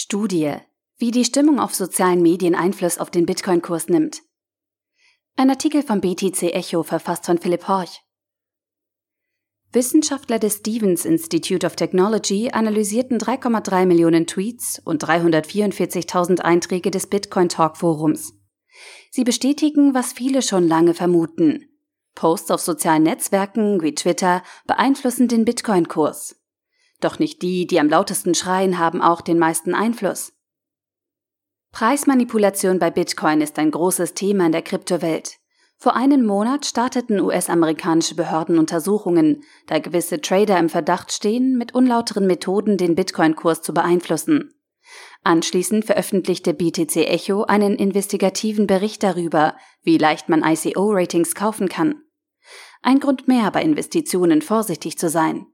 Studie, wie die Stimmung auf sozialen Medien Einfluss auf den Bitcoin-Kurs nimmt. Ein Artikel vom BTC Echo verfasst von Philipp Horch. Wissenschaftler des Stevens Institute of Technology analysierten 3,3 Millionen Tweets und 344.000 Einträge des Bitcoin Talk Forums. Sie bestätigen, was viele schon lange vermuten. Posts auf sozialen Netzwerken wie Twitter beeinflussen den Bitcoin-Kurs. Doch nicht die, die am lautesten schreien, haben auch den meisten Einfluss. Preismanipulation bei Bitcoin ist ein großes Thema in der Kryptowelt. Vor einem Monat starteten US-amerikanische Behörden Untersuchungen, da gewisse Trader im Verdacht stehen, mit unlauteren Methoden den Bitcoin-Kurs zu beeinflussen. Anschließend veröffentlichte BTC Echo einen investigativen Bericht darüber, wie leicht man ICO-Ratings kaufen kann. Ein Grund mehr, bei Investitionen vorsichtig zu sein.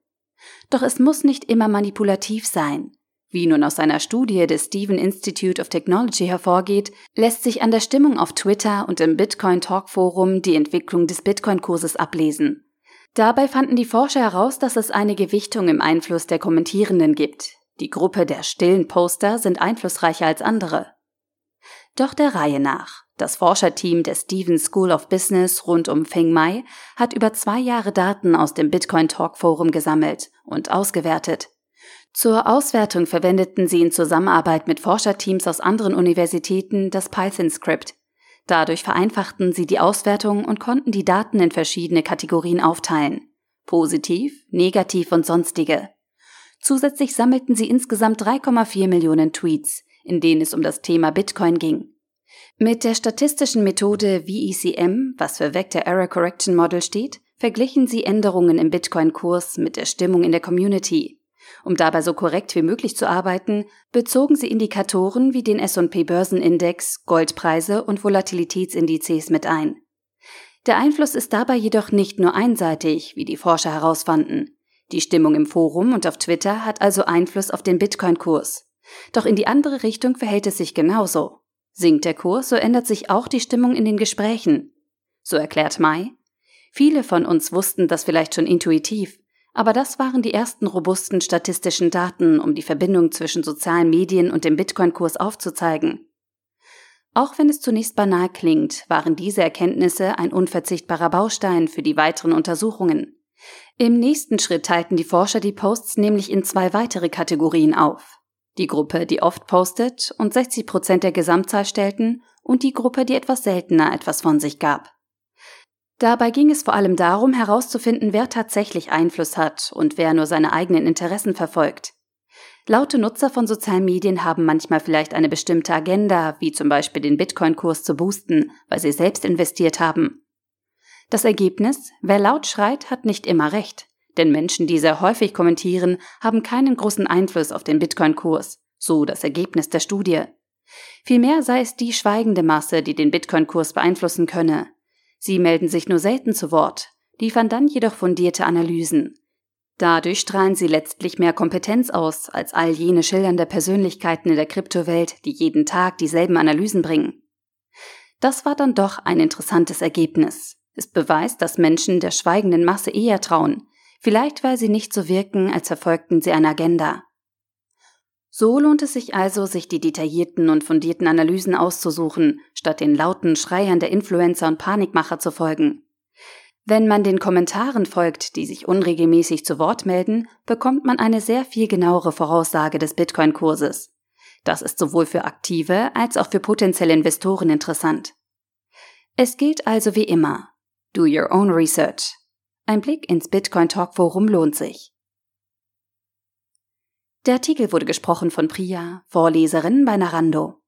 Doch es muss nicht immer manipulativ sein. Wie nun aus einer Studie des Stephen Institute of Technology hervorgeht, lässt sich an der Stimmung auf Twitter und im Bitcoin Talk Forum die Entwicklung des Bitcoin-Kurses ablesen. Dabei fanden die Forscher heraus, dass es eine Gewichtung im Einfluss der Kommentierenden gibt. Die Gruppe der stillen Poster sind einflussreicher als andere. Doch der Reihe nach. Das Forscherteam der Stevens School of Business rund um Feng Mai hat über zwei Jahre Daten aus dem Bitcoin Talk Forum gesammelt und ausgewertet. Zur Auswertung verwendeten sie in Zusammenarbeit mit Forscherteams aus anderen Universitäten das Python-Script. Dadurch vereinfachten sie die Auswertung und konnten die Daten in verschiedene Kategorien aufteilen. Positiv, negativ und sonstige. Zusätzlich sammelten sie insgesamt 3,4 Millionen Tweets, in denen es um das Thema Bitcoin ging. Mit der statistischen Methode VECM, was für Vector Error Correction Model steht, verglichen sie Änderungen im Bitcoin-Kurs mit der Stimmung in der Community. Um dabei so korrekt wie möglich zu arbeiten, bezogen sie Indikatoren wie den S&P Börsenindex, Goldpreise und Volatilitätsindizes mit ein. Der Einfluss ist dabei jedoch nicht nur einseitig, wie die Forscher herausfanden. Die Stimmung im Forum und auf Twitter hat also Einfluss auf den Bitcoin-Kurs. Doch in die andere Richtung verhält es sich genauso. Sinkt der Kurs, so ändert sich auch die Stimmung in den Gesprächen. So erklärt Mai. Viele von uns wussten das vielleicht schon intuitiv, aber das waren die ersten robusten statistischen Daten, um die Verbindung zwischen sozialen Medien und dem Bitcoin-Kurs aufzuzeigen. Auch wenn es zunächst banal klingt, waren diese Erkenntnisse ein unverzichtbarer Baustein für die weiteren Untersuchungen. Im nächsten Schritt teilten die Forscher die Posts nämlich in zwei weitere Kategorien auf die Gruppe, die oft postet und 60 Prozent der Gesamtzahl stellten und die Gruppe, die etwas seltener etwas von sich gab. Dabei ging es vor allem darum, herauszufinden, wer tatsächlich Einfluss hat und wer nur seine eigenen Interessen verfolgt. Laute Nutzer von sozialen Medien haben manchmal vielleicht eine bestimmte Agenda, wie zum Beispiel den Bitcoin-Kurs zu boosten, weil sie selbst investiert haben. Das Ergebnis, wer laut schreit, hat nicht immer recht. Denn Menschen, die sehr häufig kommentieren, haben keinen großen Einfluss auf den Bitcoin-Kurs, so das Ergebnis der Studie. Vielmehr sei es die schweigende Masse, die den Bitcoin-Kurs beeinflussen könne. Sie melden sich nur selten zu Wort, liefern dann jedoch fundierte Analysen. Dadurch strahlen sie letztlich mehr Kompetenz aus als all jene schildernde Persönlichkeiten in der Kryptowelt, die jeden Tag dieselben Analysen bringen. Das war dann doch ein interessantes Ergebnis. Es beweist, dass Menschen der schweigenden Masse eher trauen, vielleicht weil sie nicht so wirken, als verfolgten sie eine Agenda. So lohnt es sich also, sich die detaillierten und fundierten Analysen auszusuchen, statt den lauten Schreiern der Influencer und Panikmacher zu folgen. Wenn man den Kommentaren folgt, die sich unregelmäßig zu Wort melden, bekommt man eine sehr viel genauere Voraussage des Bitcoin-Kurses. Das ist sowohl für aktive als auch für potenzielle Investoren interessant. Es gilt also wie immer. Do your own research. Ein Blick ins Bitcoin Talk Forum lohnt sich. Der Artikel wurde gesprochen von Priya, Vorleserin bei Narando.